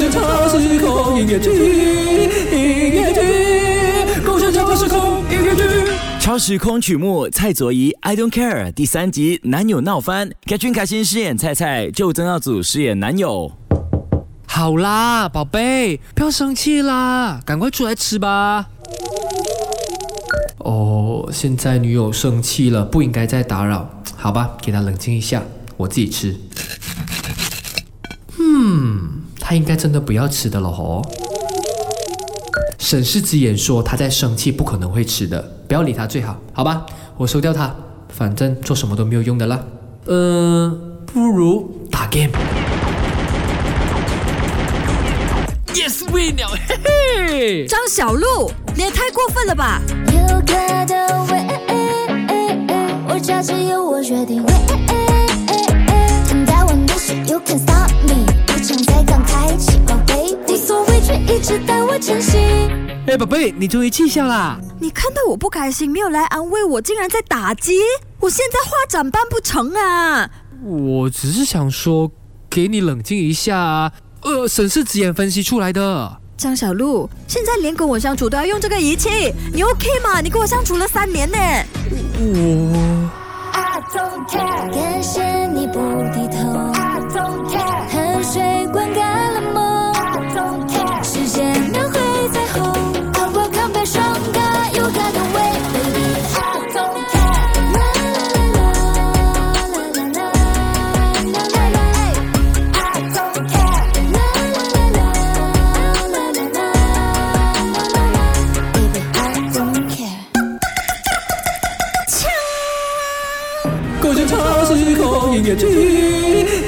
音乐剧，音乐剧，共享超时空音乐剧。超时空曲目蔡卓宜《I Don't Care》第三集男友闹翻，凯君凯欣饰演菜菜，就曾耀祖饰演男友。好啦，宝贝，不要生气啦，赶快出来吃吧。哦，现在女友生气了，不应该再打扰。好吧，给她冷静一下，我自己吃。嗯，她应该真的不要吃的了哦。沈世之言说他在生气，不可能会吃的，不要理他最好，好吧？我收掉他，反正做什么都没有用的啦。嗯，不如打 game。Yes win 了，嘿嘿。张小璐，你也太过分了吧！有个的 way，我家只有我决定。哎，宝贝，你终于气笑啦？你看到我不开心，没有来安慰我，竟然在打击，我现在画展办不成啊！我只是想说，给你冷静一下啊。呃，审视直眼分析出来的。张小璐，现在连跟我相处都要用这个仪器，你 OK 吗？你跟我相处了三年呢。我 I don't care，感谢你不低头。nghĩa chi